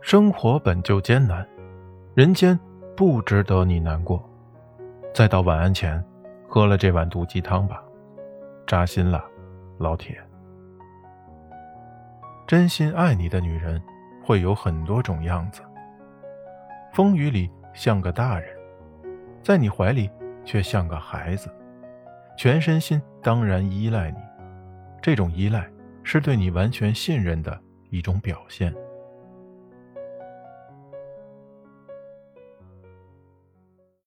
生活本就艰难人间不值得你难过。再到晚安前喝了这碗毒鸡汤吧扎心了老铁。真心爱你的女人会有很多种样子风雨里像个大人在你怀里却像个孩子全身心当然依赖你。这种依赖是对你完全信任的一种表现。